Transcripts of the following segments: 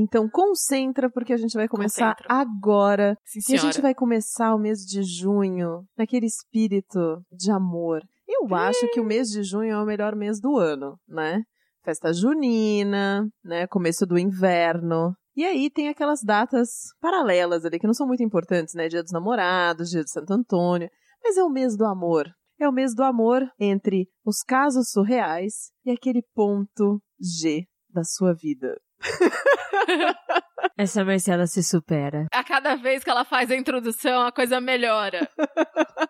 Então concentra porque a gente vai começar agora. Sim, E a gente vai começar o mês de junho naquele espírito de amor. Eu acho que o mês de junho é o melhor mês do ano, né? Festa junina, né? Começo do inverno. E aí tem aquelas datas paralelas ali que não são muito importantes, né? Dia dos Namorados, Dia de Santo Antônio. Mas é o mês do amor. É o mês do amor entre os casos surreais e aquele ponto G da sua vida. Essa Marcela se supera. A cada vez que ela faz a introdução, a coisa melhora.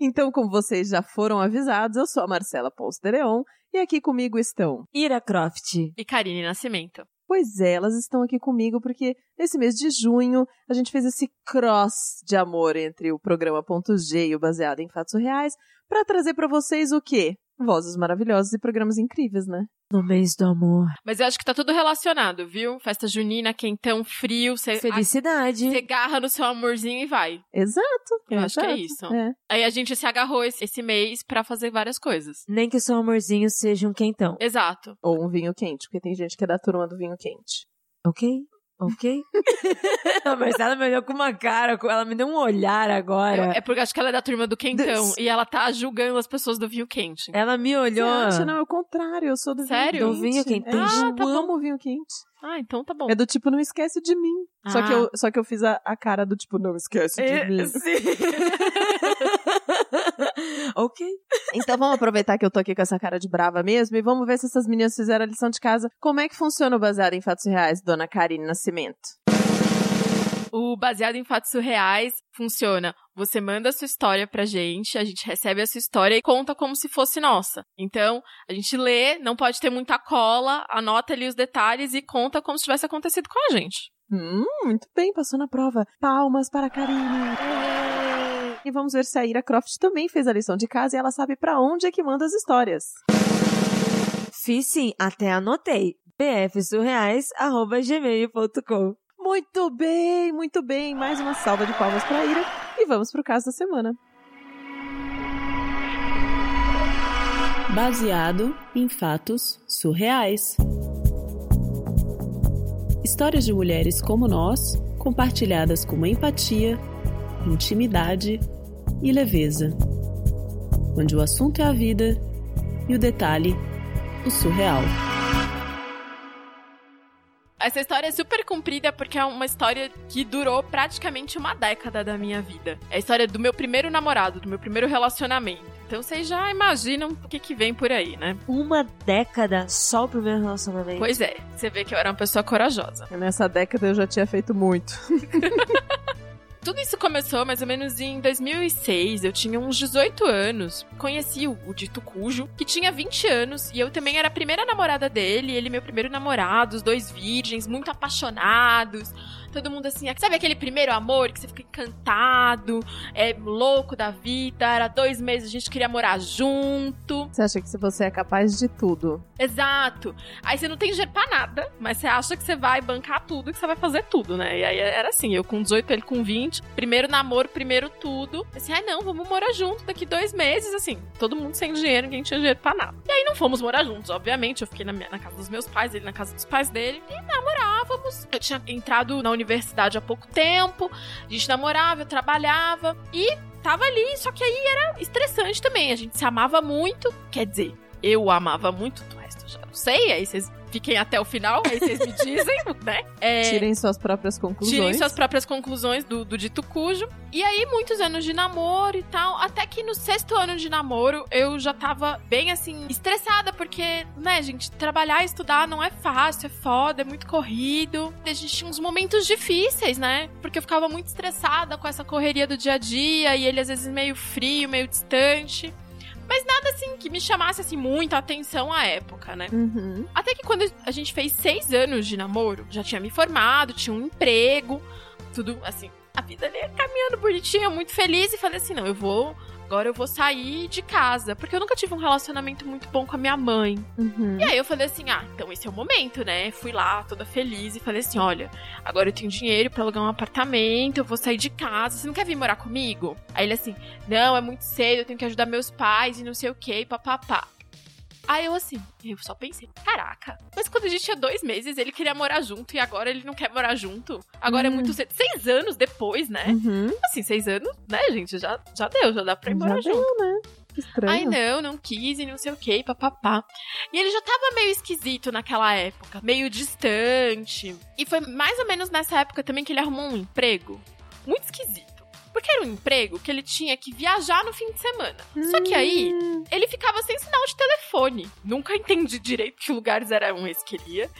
Então, como vocês já foram avisados, eu sou a Marcela Leon e aqui comigo estão. Ira Croft. E Karine Nascimento. Pois é, elas estão aqui comigo porque nesse mês de junho a gente fez esse cross de amor entre o programa Ponto G e o Baseado em Fatos Reais para trazer para vocês o quê? Vozes maravilhosas e programas incríveis, né? No mês do amor. Mas eu acho que tá tudo relacionado, viu? Festa junina, quentão, frio, você Felicidade. você garra no seu amorzinho e vai. Exato. Eu acho que é exato. isso. É. Aí a gente se agarrou esse, esse mês pra fazer várias coisas. Nem que o seu amorzinho seja um quentão. Exato. Ou um vinho quente, porque tem gente que é da turma do vinho quente. Ok? Ok? a Marcela me olhou com uma cara, ela me deu um olhar agora. é porque acho que ela é da turma do quentão. Des- E ela tá julgando as pessoas do vinho quente. Ela me Você olhou. acha? Não, é o contrário, eu sou do Sério? vinho Do vinho quente. É, Ah, eu tá bom. amo vinho quente. Ah, então tá bom. É do tipo, não esquece de mim. Só, Ah. que eu, só que eu fiz a, a cara do tipo, não esquece de É, mim. sim. ok. Então vamos aproveitar que eu tô aqui com essa cara de brava mesmo e vamos ver se essas meninas fizeram a lição de casa. Como é que funciona o baseado em fatos reais, dona Karine Nascimento? O baseado em fatos surreais funciona. Você manda a sua história pra gente, a gente recebe a sua história e conta como se fosse nossa. Então, a gente lê, não pode ter muita cola, anota ali os detalhes e conta como se tivesse acontecido com a gente. Hum, muito bem, passou na prova. Palmas para a Karine. E vamos ver se a Ira Croft também fez a lição de casa e ela sabe pra onde é que manda as histórias. Fiz sim, até anotei. bfsurreais.gmail.com Muito bem, muito bem. Mais uma salva de palmas para Ira e vamos pro caso da semana. Baseado em fatos surreais. Histórias de mulheres como nós, compartilhadas com empatia, intimidade e leveza. Onde o assunto é a vida e o detalhe, o surreal. Essa história é super comprida porque é uma história que durou praticamente uma década da minha vida. É a história do meu primeiro namorado, do meu primeiro relacionamento. Então vocês já imaginam o que, que vem por aí, né? Uma década só o primeiro relacionamento. Pois é, você vê que eu era uma pessoa corajosa. Nessa década eu já tinha feito muito. Tudo isso começou mais ou menos em 2006. Eu tinha uns 18 anos. Conheci o, o dito cujo, que tinha 20 anos. E eu também era a primeira namorada dele. Ele, meu primeiro namorado. Os dois virgens, muito apaixonados. Todo mundo assim, sabe aquele primeiro amor que você fica encantado, é louco da vida. Era dois meses, a gente queria morar junto. Você acha que você é capaz de tudo? Exato. Aí você não tem dinheiro pra nada, mas você acha que você vai bancar tudo, que você vai fazer tudo, né? E aí era assim, eu com 18, ele com 20. Primeiro namoro, primeiro tudo. Assim, ai não, vamos morar junto daqui dois meses, assim. Todo mundo sem dinheiro, ninguém tinha dinheiro pra nada. E aí não fomos morar juntos, obviamente. Eu fiquei na, minha- na casa dos meus pais, ele na casa dos pais dele. E namorávamos. Eu tinha entrado na universidade há pouco tempo. A gente namorava, eu trabalhava. E tava ali, só que aí era estressante também. A gente se amava muito. Quer dizer, eu o amava muito, do resto eu já não sei. Aí vocês fiquem até o final, aí vocês me dizem, né? É, Tirem suas próprias conclusões. Tirem suas próprias conclusões do, do dito cujo. E aí, muitos anos de namoro e tal. Até que no sexto ano de namoro, eu já tava bem assim, estressada, porque, né, gente, trabalhar e estudar não é fácil, é foda, é muito corrido. A gente tinha uns momentos difíceis, né? Porque eu ficava muito estressada com essa correria do dia a dia, e ele às vezes meio frio, meio distante. Mas nada assim que me chamasse assim muita atenção à época, né? Uhum. Até que quando a gente fez seis anos de namoro, já tinha me formado, tinha um emprego, tudo assim, a vida ali caminhando bonitinha, muito feliz, e falei assim: não, eu vou. Agora eu vou sair de casa. Porque eu nunca tive um relacionamento muito bom com a minha mãe. Uhum. E aí eu falei assim: ah, então esse é o momento, né? Fui lá toda feliz e falei assim: olha, agora eu tenho dinheiro pra alugar um apartamento, eu vou sair de casa. Você não quer vir morar comigo? Aí ele assim: não, é muito cedo, eu tenho que ajudar meus pais e não sei o que, papapá. Aí eu assim, eu só pensei, caraca, mas quando a gente tinha dois meses, ele queria morar junto e agora ele não quer morar junto. Agora é Hum. muito cedo. Seis anos depois, né? Uhum. Assim, seis anos, né, gente? Já, já deu, já dá pra ir Já morar deu, junto. né? Que estranho. Ai, não, não quis e não sei o que, papapá. E ele já tava meio esquisito naquela época, meio distante. E foi mais ou menos nessa época também que ele arrumou um emprego muito esquisito. Porque era um emprego que ele tinha que viajar no fim de semana. Só que aí, Hum. ele ficava sem sinal de telefone. Nunca entendi direito que lugares eram esses que ele ia.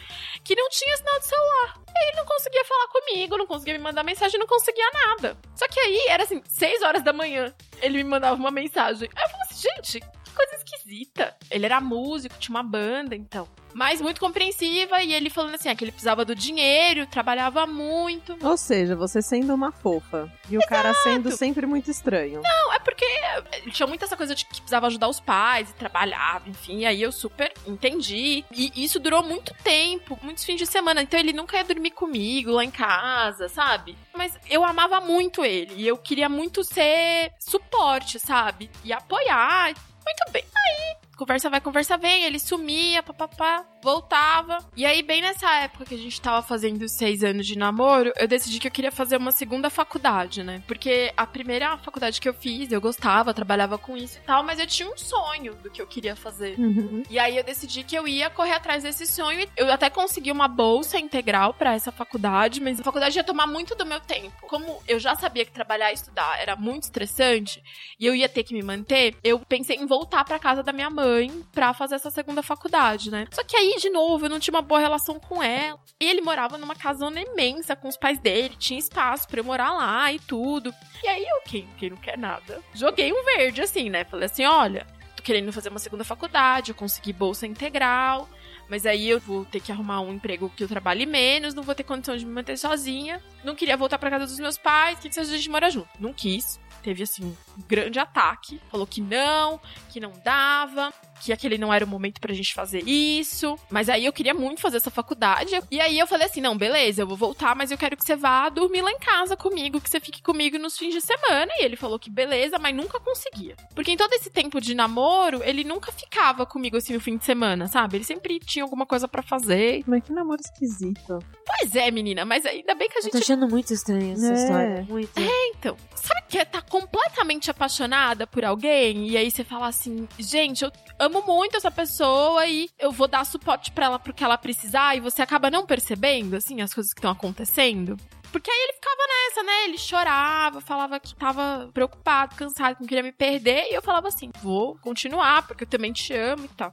Que não tinha sinal de celular. E ele não conseguia falar comigo, não conseguia me mandar mensagem, não conseguia nada. Só que aí, era assim, 6 horas da manhã, ele me mandava uma mensagem. Aí eu falei assim, gente, coisa esquisita. Ele era músico, tinha uma banda, então. Mas muito compreensiva, e ele falando assim, ah, que ele precisava do dinheiro, trabalhava muito. Ou seja, você sendo uma fofa. E o cara sendo sempre muito estranho. Não, é porque ele tinha muito essa coisa de que precisava ajudar os pais e trabalhava, enfim. E aí eu super entendi. E isso durou muito tempo, muitos fins de semana. Então ele nunca ia dormir comigo lá em casa, sabe? Mas eu amava muito ele. E eu queria muito ser suporte, sabe? E apoiar. Muito bem. Aí, conversa vai, conversa vem. Ele sumia, papapá, voltava. E aí, bem nessa época que a gente tava fazendo seis anos de namoro, eu decidi que eu queria fazer uma segunda faculdade, né? Porque a primeira faculdade que eu fiz, eu gostava, trabalhava com isso e tal, mas eu tinha um sonho do que eu queria fazer. Uhum. E aí eu decidi que eu ia correr atrás desse sonho. Eu até consegui uma bolsa integral pra essa faculdade, mas a faculdade ia tomar muito do meu tempo. Como eu já sabia que trabalhar e estudar era muito estressante e eu ia ter que me manter, eu pensei em voltar pra casa da minha mãe pra fazer essa segunda faculdade, né? Só que aí, de novo, eu não tinha uma boa relação com ela. E ele morava numa casona imensa com os pais dele, tinha espaço pra eu morar lá e tudo. E aí eu, quem, quem não quer nada, joguei um verde assim, né? Falei assim: olha, tô querendo fazer uma segunda faculdade, eu consegui bolsa integral, mas aí eu vou ter que arrumar um emprego que eu trabalhe menos, não vou ter condição de me manter sozinha. Não queria voltar pra casa dos meus pais, que, que a gente morar junto? Não quis. Teve, assim, um grande ataque. Falou que não, que não dava, que aquele não era o momento pra gente fazer isso. Mas aí eu queria muito fazer essa faculdade. E aí eu falei assim: não, beleza, eu vou voltar, mas eu quero que você vá dormir lá em casa comigo, que você fique comigo nos fins de semana. E ele falou que beleza, mas nunca conseguia. Porque em todo esse tempo de namoro, ele nunca ficava comigo assim no fim de semana, sabe? Ele sempre tinha alguma coisa pra fazer. Mas que namoro esquisito. Pois é, menina, mas ainda bem que a Eu gente tô achando muito estranha essa É. história. Muito. então, sabe que é tá completamente apaixonada por alguém e aí você fala assim, gente, eu amo muito essa pessoa e eu vou dar suporte pra ela pro que ela precisar e você acaba não percebendo, assim, as coisas que estão acontecendo? Porque aí ele ficava nessa, né? Ele chorava, falava que tava preocupado, cansado, que não queria me perder. E eu falava assim: vou continuar, porque eu também te amo e tal.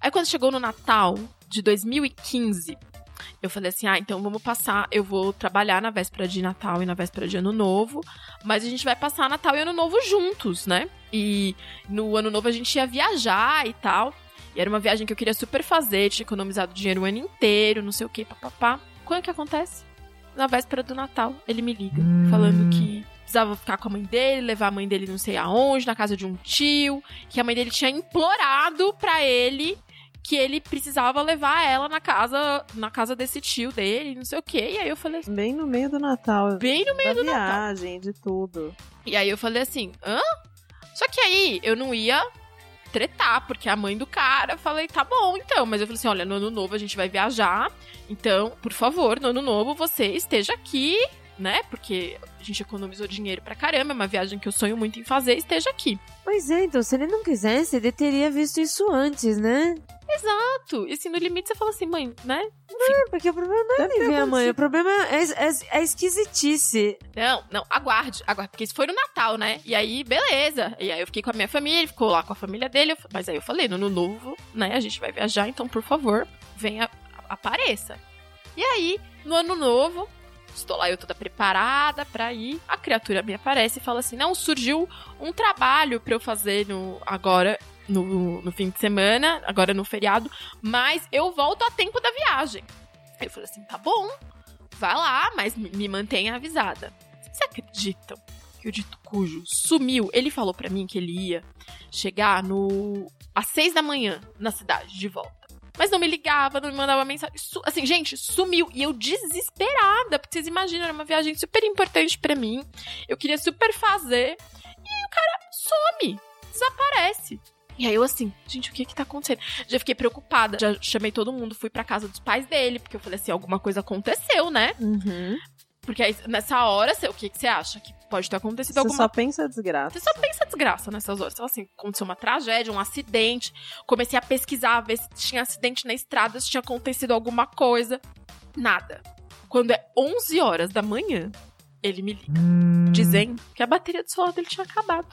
Aí quando chegou no Natal de 2015, eu falei assim: ah, então vamos passar. Eu vou trabalhar na véspera de Natal e na véspera de Ano Novo, mas a gente vai passar Natal e Ano Novo juntos, né? E no Ano Novo a gente ia viajar e tal. E era uma viagem que eu queria super fazer, tinha economizado dinheiro o ano inteiro, não sei o que, papapá. Quando que acontece? Na véspera do Natal, ele me liga, Hum. falando que precisava ficar com a mãe dele, levar a mãe dele não sei aonde, na casa de um tio, que a mãe dele tinha implorado pra ele que ele precisava levar ela na casa, na casa desse tio dele, não sei o quê. E aí eu falei assim, Bem no meio do Natal. bem no meio da do Natal. viagem, de tudo. E aí eu falei assim, hã? Só que aí eu não ia tretar, porque a mãe do cara, eu falei, tá bom, então. Mas eu falei assim, olha, no ano novo a gente vai viajar, então, por favor, no ano novo você esteja aqui, né? Porque a gente economizou dinheiro pra caramba, é uma viagem que eu sonho muito em fazer, esteja aqui. Pois é, então, se ele não quisesse, ele teria visto isso antes, né? Exato. E assim, no limite você fala assim, mãe, né? É, porque o problema não é nem ver a mãe, o problema é, é, é esquisitice. Não, não, aguarde, aguarde, porque isso foi no Natal, né? E aí, beleza. E aí eu fiquei com a minha família, ele ficou lá com a família dele. eu- Mas aí eu falei, no ano novo, né? A gente vai viajar, então, por favor, venha, apareça. E aí, no ano novo, estou lá eu toda preparada pra ir. A criatura me aparece e fala assim: não, surgiu um trabalho pra eu fazer no, agora. No, no fim de semana, agora no feriado, mas eu volto a tempo da viagem. Eu falei assim: tá bom, vai lá, mas me mantenha avisada. Vocês acreditam que o dito cujo sumiu? Ele falou pra mim que ele ia chegar no às seis da manhã na cidade de volta. Mas não me ligava, não me mandava mensagem. Assim, gente, sumiu. E eu desesperada, porque vocês imaginam, era uma viagem super importante pra mim. Eu queria super fazer. E o cara some, desaparece. E aí eu assim, gente, o que que tá acontecendo? Já fiquei preocupada, já chamei todo mundo, fui pra casa dos pais dele, porque eu falei assim, alguma coisa aconteceu, né? Uhum. Porque aí, nessa hora, você- o que que você acha? Que pode ter acontecido Você alguma só pensa desgraça. Você só pensa desgraça nessas horas. Então, assim, aconteceu uma tragédia, um acidente. Comecei a pesquisar, ver se tinha acidente na estrada, se tinha acontecido alguma coisa. Nada. Quando é 11 horas da manhã, ele me liga, dizendo que a bateria do celular dele tinha acabado.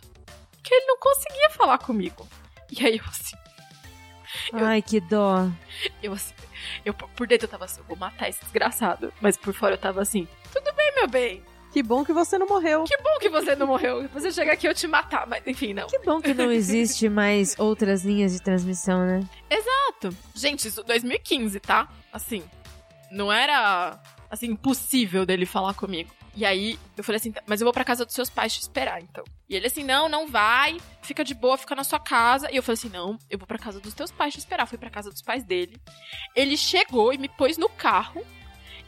Que ele não conseguia falar comigo. E aí eu assim, Ai, que dó. eu assim, eu por dentro eu tava assim, eu vou matar esse desgraçado. Mas por fora eu tava assim, tudo bem, meu bem. Que bom que você não morreu. Que bom que você não morreu. Você chega aqui eu te matar, mas enfim, não. Que bom que não existe mais outras linhas de transmissão, né? Exato. Gente, isso 2015, tá? Assim, não era assim impossível dele falar comigo. E aí eu falei assim, "Tá, mas eu vou pra casa dos seus pais te esperar, então. E ele assim, não, não vai, fica de boa, fica na sua casa. E eu falei assim, não, eu vou pra casa dos teus pais te esperar. Fui pra casa dos pais dele. Ele chegou e me pôs no carro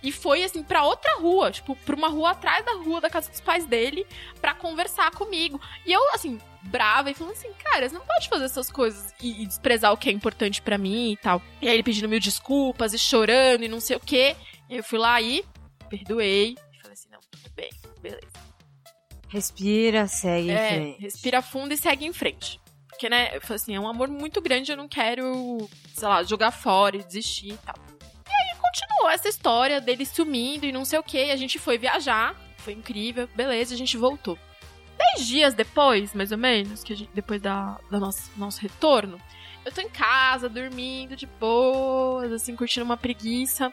e foi assim pra outra rua, tipo, pra uma rua atrás da rua da casa dos pais dele pra conversar comigo. E eu assim, brava e falando assim, cara, você não pode fazer essas coisas e, e desprezar o que é importante pra mim e tal. E aí ele pedindo mil desculpas e chorando e não sei o quê. E eu fui lá e perdoei. E falei assim, não, tudo bem, beleza. Respira, segue em É, frente. respira fundo e segue em frente. Porque, né, eu falei assim, é um amor muito grande, eu não quero, sei lá, jogar fora e desistir e tal. Continuou essa história dele sumindo e não sei o que, a gente foi viajar, foi incrível, beleza, a gente voltou. Dez dias depois, mais ou menos, que gente, depois da, do nosso, nosso retorno, eu tô em casa, dormindo de boas, assim, curtindo uma preguiça.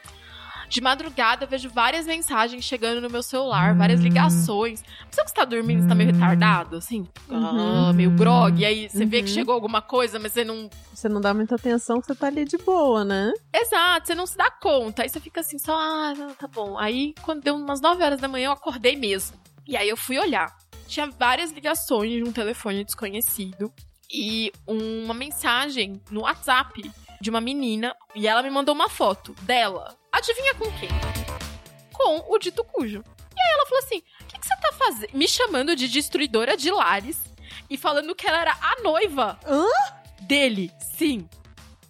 De madrugada eu vejo várias mensagens chegando no meu celular, várias ligações. Sabe que você tá dormindo, você tá meio retardado, assim? Uhum. Ah, meio grog. E aí você vê que Uhum. chegou alguma coisa, mas você não. Você não dá muita atenção que você tá ali de boa, né? Exato, você não se dá conta. Aí você fica assim, só, ah, não, tá bom. Aí quando deu umas 9 horas da manhã, eu acordei mesmo. E aí eu fui olhar. Tinha várias ligações de um telefone desconhecido e uma mensagem no WhatsApp de uma menina. E ela me mandou uma foto dela. Adivinha com quem? Com o dito cujo. E aí ela falou assim: o que, que você tá fazendo? Me chamando de destruidora de lares e falando que ela era a noiva Hã? dele. Sim.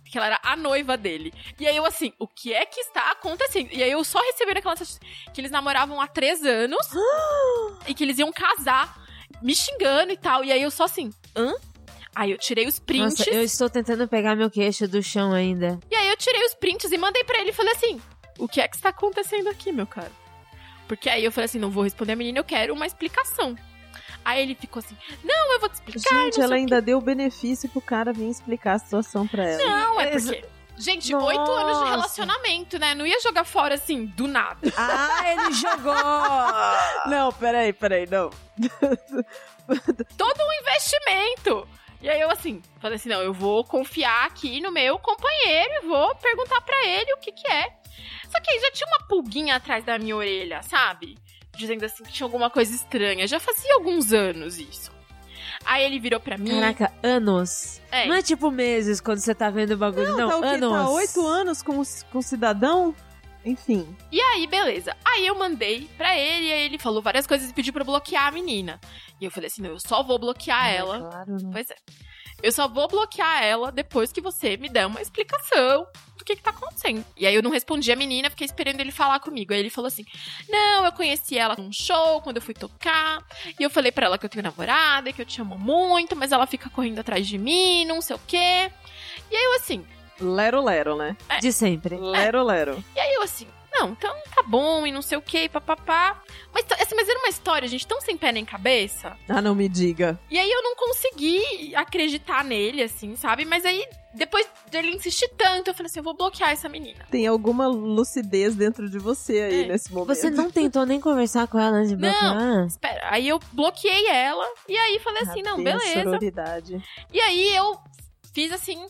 Que ela era a noiva dele. E aí eu assim, o que é que está acontecendo? E aí eu só recebi aquela que eles namoravam há três anos e que eles iam casar, me xingando e tal. E aí eu só assim, hã? Aí eu tirei os prints. Nossa, eu estou tentando pegar meu queixo do chão ainda. E tirei os prints e mandei pra ele e falei assim: o que é que está acontecendo aqui, meu cara? Porque aí eu falei assim: não vou responder a menina, eu quero uma explicação. Aí ele ficou assim: não, eu vou te explicar. Gente, ela ainda deu o benefício pro cara vir explicar a situação pra ela. Não, é porque. Gente, oito anos de relacionamento, né? Não ia jogar fora assim, do nada. Ah, ele jogou! Não, peraí, peraí, não. Todo um investimento. E aí eu assim, falei assim, não, eu vou confiar aqui no meu companheiro e vou perguntar pra ele o que que é. Só que aí já tinha uma pulguinha atrás da minha orelha, sabe? Dizendo assim que tinha alguma coisa estranha. Já fazia alguns anos isso. Aí ele virou pra mim. Caraca, anos. é, Não é tipo meses quando você tá vendo o bagulho, não. tá o quê? anos. Tá oito anos com, com cidadão? Enfim. E aí, beleza. Aí eu mandei pra ele, e aí ele falou várias coisas e pediu pra eu bloquear a menina. E eu falei assim: não, eu só vou bloquear ela. Claro, né? Pois é. Eu só vou bloquear ela depois que você me der uma explicação do que, que tá acontecendo. E aí eu não respondi a menina, fiquei esperando ele falar comigo. Aí ele falou assim: Não, eu conheci ela num show, quando eu fui tocar. E eu falei pra ela que eu tenho namorada, que eu te amo muito, mas ela fica correndo atrás de mim, não sei o quê. E aí eu assim, Lero, lero, né? De sempre. Lero, lero. e aí eu assim, não, então tá bom, e não sei o que, papapá. Mas, assim, mas era uma história, gente, tão sem pé nem cabeça. Ah, não me diga. E aí eu não consegui acreditar nele, assim, sabe? Mas aí, depois dele insistir tanto, eu falei assim, eu vou bloquear essa menina. Tem alguma lucidez dentro de você aí É. nesse momento. Você não tentou nem conversar com ela antes de Não. bloquear? Espera, aí eu bloqueei ela, e aí falei assim, não, Cadê a beleza. Sororidade. E aí eu fiz assim,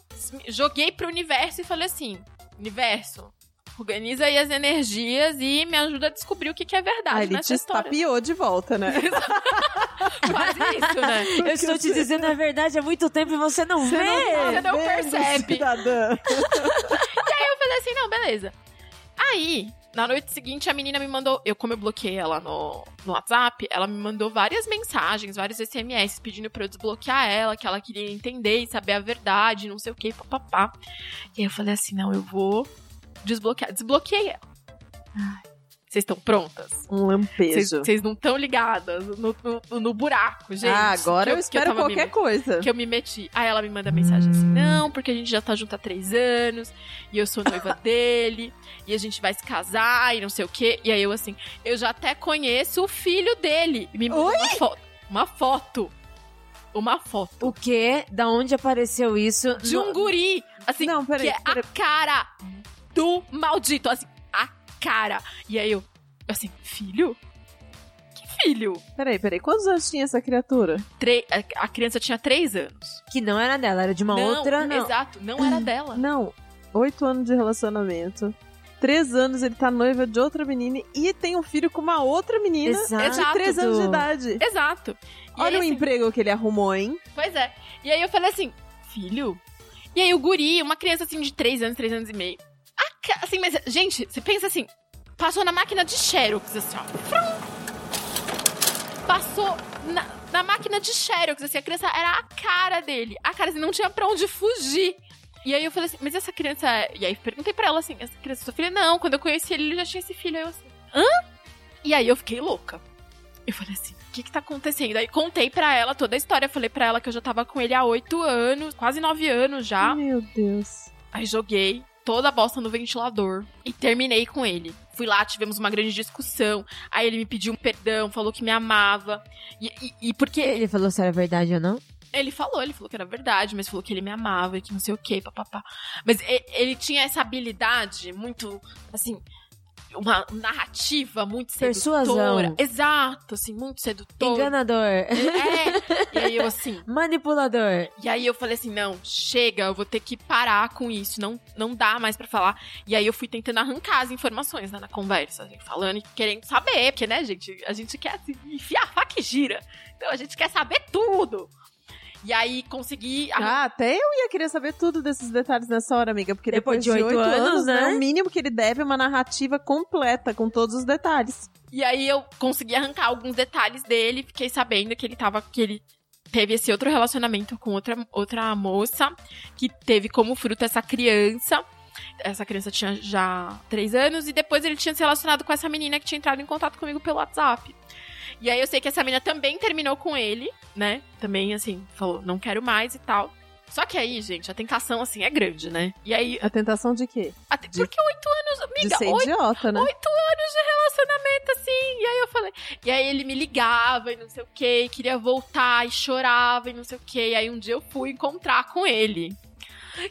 joguei pro universo e falei assim, universo... Organiza aí as energias e me ajuda a descobrir o que, que é verdade Ah, ele nessa te história. estapeou de volta, né? Quase isso, né? Eu estou te dizendo a verdade há muito tempo e você não vê. Você não Vendo, percebe. Cidadã. Eu falei assim, não, beleza. Aí, Na noite seguinte, a menina me mandou. Eu, como eu bloqueei ela no, no WhatsApp, ela me mandou várias mensagens, vários SMS pedindo pra eu desbloquear ela, que ela queria entender e saber a verdade, não sei o que, papapá. E aí eu falei assim: não, eu vou desbloquear. Desbloqueei ela. Ai. Vocês estão prontas? Um lampejo. Vocês não estão ligadas no, no, no, buraco, gente. Ah, agora eu, eu espero eu qualquer me, coisa. Que eu me meti. Aí ela me manda mensagem assim: não, porque a gente já tá junto há três anos, e eu sou noiva dele, e a gente vai se casar, e não sei o quê. E aí eu assim, eu já até conheço o filho dele. E me manda Oi? uma foto. Uma foto. Uma foto. O quê? Da onde apareceu isso? De um guri. Assim, Não, peraí, que é peraí. a cara do maldito. Assim, cara. E aí eu, assim, filho? Que filho? Peraí, peraí. Quantos anos tinha essa criatura? Tre a, a criança tinha três anos. Que não era dela, era de uma não, outra. não. Exato, não era dela. Não. Oito anos de relacionamento. Três anos ele tá noiva de outra menina e tem um filho com uma outra menina Exato. de três anos de idade. Exato. E Olha aí, o assim, emprego que ele arrumou, hein? Pois é. E aí eu falei assim, filho? E aí o guri, uma criança assim de três anos, três anos e meio. Ca- Assim, mas, gente, você pensa assim, passou na máquina de Xerox, assim, ó. Frum. Passou na, na máquina de Xerox, assim, a criança era a cara dele. A cara, assim, não tinha pra onde fugir. E aí eu falei assim, mas essa criança. é- E aí perguntei pra ela assim, essa criança é sua filha? Não, quando eu conheci ele, ele já tinha esse filho. Aí eu assim, hã? E aí eu fiquei louca. Eu falei assim, o que que tá acontecendo? Aí contei pra ela toda a história. Falei pra ela que eu já tava com ele há oito anos, quase nove anos já. Meu Deus. Aí joguei toda a bosta no ventilador e terminei com ele. Fui lá, tivemos uma grande discussão. Aí ele me pediu um perdão, falou que me amava. E, e, e porque Ele falou se era verdade ou não? ele falou, ele falou que era verdade, mas falou que ele me amava e que não sei o que, papapá. Mas ele tinha essa habilidade muito, assim, uma narrativa muito Persuasão. sedutora. Exato, assim, muito sedutora. Enganador. É. E aí eu assim, Manipulador. e aí eu falei assim, não, chega, eu vou ter que parar com isso, não, não dá mais pra falar. E aí eu fui tentando arrancar as informações né, na conversa, assim, falando e querendo saber, porque, né, gente, a gente quer assim, enfiar a faca e gira. Então a gente quer saber tudo. E aí consegui Ah, até eu ia querer saber tudo desses detalhes nessa hora, amiga. Porque Depois depois, de oito oito anos, né? É o mínimo que ele deve uma narrativa completa, com todos os detalhes. E aí eu consegui arrancar alguns detalhes dele, fiquei sabendo que ele tava. que ele teve esse outro relacionamento com outra, outra moça, que teve como fruto essa criança. Essa criança tinha já três anos, e depois ele tinha se relacionado com essa menina que tinha entrado em contato comigo pelo WhatsApp. E aí eu sei que essa menina também terminou com ele, né? Também, assim, falou, não quero mais e tal. Só que aí, gente, a tentação, assim, é grande, né? E aí. A tentação de quê? Até, De- porque oito anos, De amiga, ser oito idiota, né? oito anos de relacionamento, assim. E aí eu falei. E aí ele me ligava e não sei o que, queria voltar e chorava e não sei o que. E aí um dia eu fui encontrar com ele.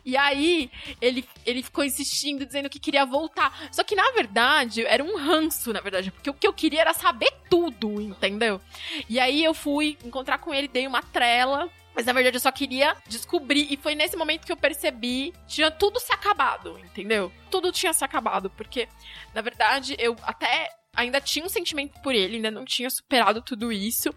E aí ele, ele ficou insistindo, dizendo que queria voltar. Só que na verdade era um ranço, na verdade, porque o que eu queria era saber tudo, entendeu? E aí eu fui encontrar com ele, dei uma trela. Mas na verdade eu só queria descobrir. E foi nesse momento que eu percebi. Tinha tudo se acabado, entendeu? Tudo tinha se acabado. Porque, na verdade, eu até ainda tinha um sentimento por ele, ainda não tinha superado tudo isso.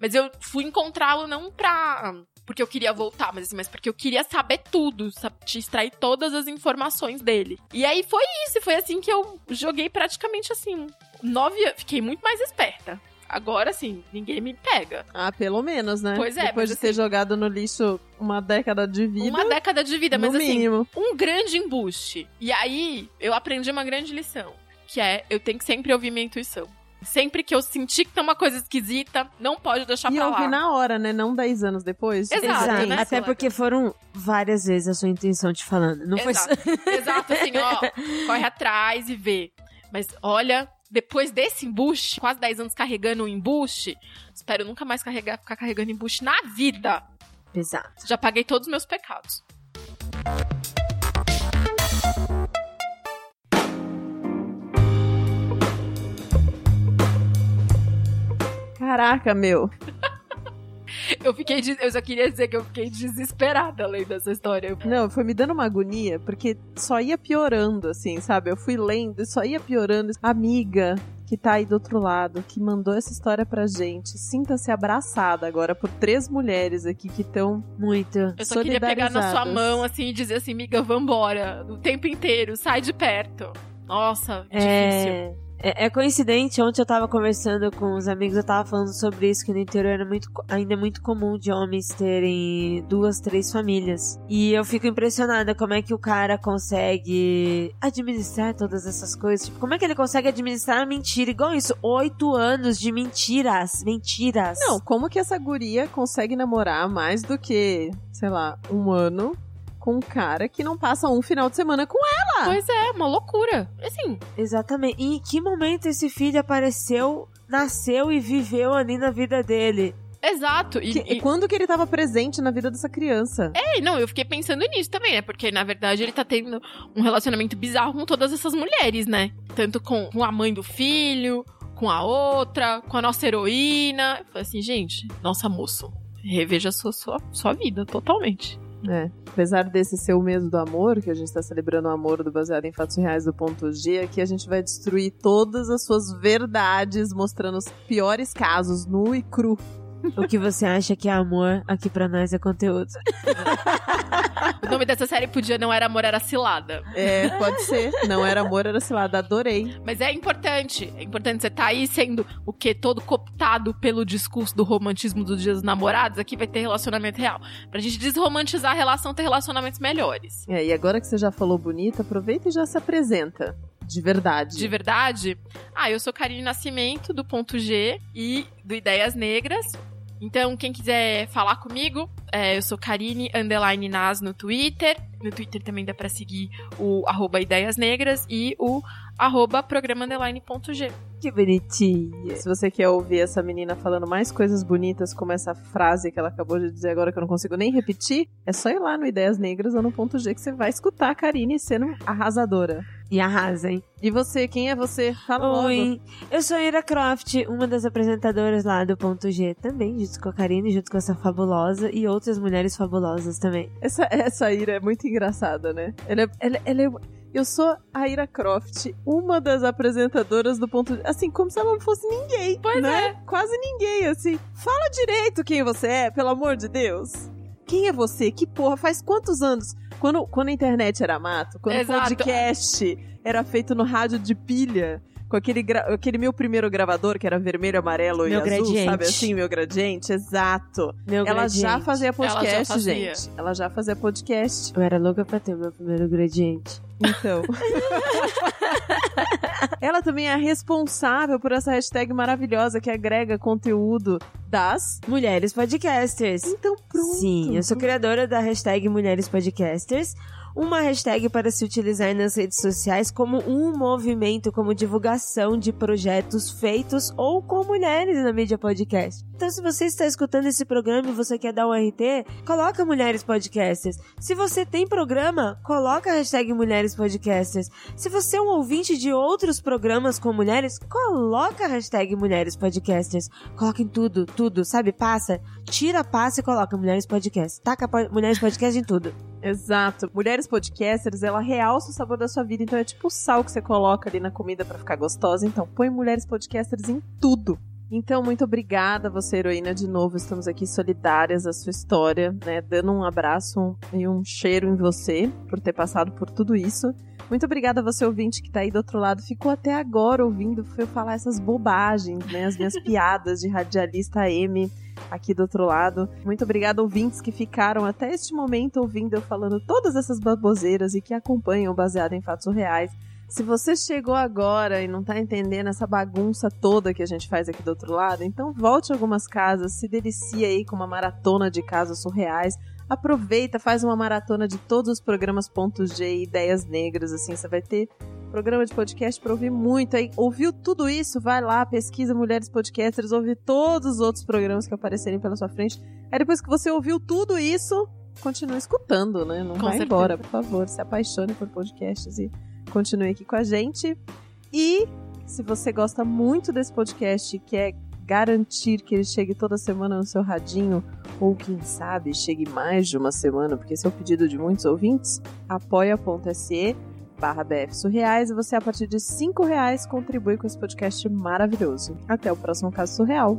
Mas eu fui encontrá-lo não pra. Porque eu queria voltar, mas assim, mas porque eu queria saber tudo, sabe? Te extrair todas as informações dele. E aí foi isso, foi assim que eu joguei praticamente assim. Nove anos. Fiquei muito mais esperta. Agora, assim, ninguém me pega. Ah, pelo menos, né? Pois é, Depois de ter assim- jogado no lixo uma década de vida. Uma década de vida, mas assim, mínimo. um grande embuste. E aí, eu aprendi uma grande lição, que é, eu tenho que sempre ouvir minha intuição. Sempre que eu sentir que tem uma coisa esquisita, não pode deixar E pra ouvir lá. na hora, né? Não 10 anos depois. Exato, Exato. né, Até porque foram várias vezes a sua intenção te falando. Não foi só. Exato. Exato, assim, ó, corre atrás e vê. Mas olha, depois desse embuste, quase 10 anos carregando um embuste, espero nunca mais carregar, ficar carregando embuste na vida. Exato. Já paguei todos os meus pecados. Caraca, meu. Eu fiquei, des- eu só queria dizer que eu fiquei desesperada além dessa história. Não, foi me dando uma agonia, porque só ia piorando, assim, sabe? Eu fui lendo e só ia piorando. Amiga que tá aí do outro lado, que mandou essa história pra gente, sinta-se abraçada agora por três mulheres aqui que estão. Muito. Eu só queria pegar na sua mão assim e dizer assim, miga, vambora. O tempo inteiro, sai de perto. Nossa, difícil. É, é, coincidente, ontem eu tava conversando com os amigos, eu tava falando sobre isso, que no interior era muito, ainda é muito comum de homens terem duas, três famílias. E eu fico impressionada como é que o cara consegue administrar todas essas coisas. Tipo, como é que ele consegue administrar a mentira? Igual isso, oito anos de mentiras, mentiras. Não, como que essa guria consegue namorar mais do que, sei lá, um ano com um cara que não passa um final de semana com ela? Pois é, uma loucura. Assim, Exatamente. E em que momento esse filho apareceu, nasceu e viveu ali na vida dele? exato. E, Que- e- Quando que ele tava presente na vida dessa criança? É, não, eu fiquei pensando nisso também, né? Porque, na verdade, ele tá tendo um relacionamento bizarro com todas essas mulheres, né? Tanto com, com a mãe do filho, com a outra, com a nossa heroína. Eu falei assim, gente, nossa, moço, reveja a sua, sua, sua vida totalmente. É. Apesar desse ser o mês do amor, que a gente tá celebrando o amor do Baseado em Fatos Reais do Ponto G, aqui a gente vai destruir todas as suas verdades, mostrando os piores casos, nu e cru. O que você acha que é amor, aqui pra nós é conteúdo. O nome dessa série podia não era Amor, era Cilada. É, pode ser. Não era amor, era cilada. Adorei. Mas é importante. É importante você tá aí sendo o que? Todo cooptado pelo discurso do romantismo dos dias dos namorados. Aqui vai ter relacionamento real. Pra gente desromantizar a relação, ter relacionamentos melhores. É, e agora que você já falou bonita, aproveita e já se apresenta. De verdade. De verdade? Ah, eu sou Karine Nascimento, do Ponto G e do Ideias Negras. Então, quem quiser falar comigo, é, eu sou Karine Underline Nas no Twitter. No Twitter também dá pra seguir o arroba Ideias Negras e o arroba programa underline ponto G. Que bonitinha. Se você quer ouvir essa menina falando mais coisas bonitas, como essa frase que ela acabou de dizer agora que eu não consigo nem repetir, é só ir lá no Ideias Negras ou no ponto G que você vai escutar a Karine sendo arrasadora. E arrasa, hein? E você, quem é você? Fala logo. Oi, eu sou Ira Croft, uma das apresentadoras lá do Ponto G também, junto com a Karine, junto com essa fabulosa e outras mulheres fabulosas também. Essa, essa Ira é muito engraçada, né? Ela, é- ela, ela é- eu sou a Ira Croft, uma das apresentadoras do ponto. Assim, como se ela não fosse ninguém. Pois né? Quase ninguém, assim. Fala direito quem você é, pelo amor de Deus. Quem é você? Que porra? Faz quantos anos? Quando, quando a internet era mato, quando o podcast era feito no rádio de pilha. Com aquele, aquele meu primeiro gravador, que era vermelho, amarelo e Meu azul, gradiente. sabe assim? Meu gradiente, exato. Meu Ela já gradiente. fazia podcast, fazia. gente. Ela já fazia podcast. Eu era louca pra ter meu primeiro gradiente. Então. Ela também é responsável por essa hashtag maravilhosa que agrega conteúdo das. Mulheres Podcasters. Então, pronto. Sim, eu sou criadora da hashtag Mulheres Podcasters, uma hashtag para se utilizar nas redes sociais como um movimento, como divulgação de projetos feitos ou com mulheres na mídia podcast. Então, se você está escutando esse programa e você quer dar um RT, coloca Mulheres Podcasters. Se você tem programa, coloca a hashtag Mulheres Podcasters. Se você é um ouvinte de outros programas com mulheres, coloca a hashtag Mulheres Podcasters. Coloca em tudo, tudo, sabe? Passa, tira, passa e coloca Mulheres Podcast. Taca Mulheres Podcast em tudo. Exato. Mulheres podcasters, ela realça o sabor da sua vida. Então é tipo o sal que você coloca ali na comida pra ficar gostosa. Então põe mulheres podcasters em tudo. Então, muito obrigada, você heroína, de novo. Estamos aqui solidárias à sua história, né? Dando um abraço e um cheiro em você por ter passado por tudo isso. Muito obrigada a você, ouvinte, que tá aí do outro lado. Ficou até agora ouvindo eu falar essas bobagens, né? As minhas piadas de radialista M aqui do outro lado. Muito obrigada, ouvintes, que ficaram até este momento ouvindo eu falando todas essas baboseiras e que acompanham baseado em fatos reais. Se você chegou agora e não tá entendendo essa bagunça toda que a gente faz aqui do outro lado, então volte algumas casas, se delicie aí com uma maratona de casos surreais. Aproveita, faz uma maratona de todos os programas pontos G e ideias negras, assim, você vai ter programa de podcast para ouvir muito. Aí, ouviu tudo isso? Vai lá, pesquisa Mulheres Podcasters, ouve todos os outros programas que aparecerem pela sua frente. Aí depois que você ouviu tudo isso, continue escutando, né? Não Com vai certeza. embora, por favor. Se apaixone por podcasts e continue aqui com a gente. E se você gosta muito desse podcast e quer garantir que ele chegue toda semana no seu radinho, ou quem sabe chegue mais de uma semana, porque esse é o pedido de muitos ouvintes, apoia.se barra BF Surreais e você a partir de 5 reais contribui com esse podcast maravilhoso. Até o próximo caso surreal.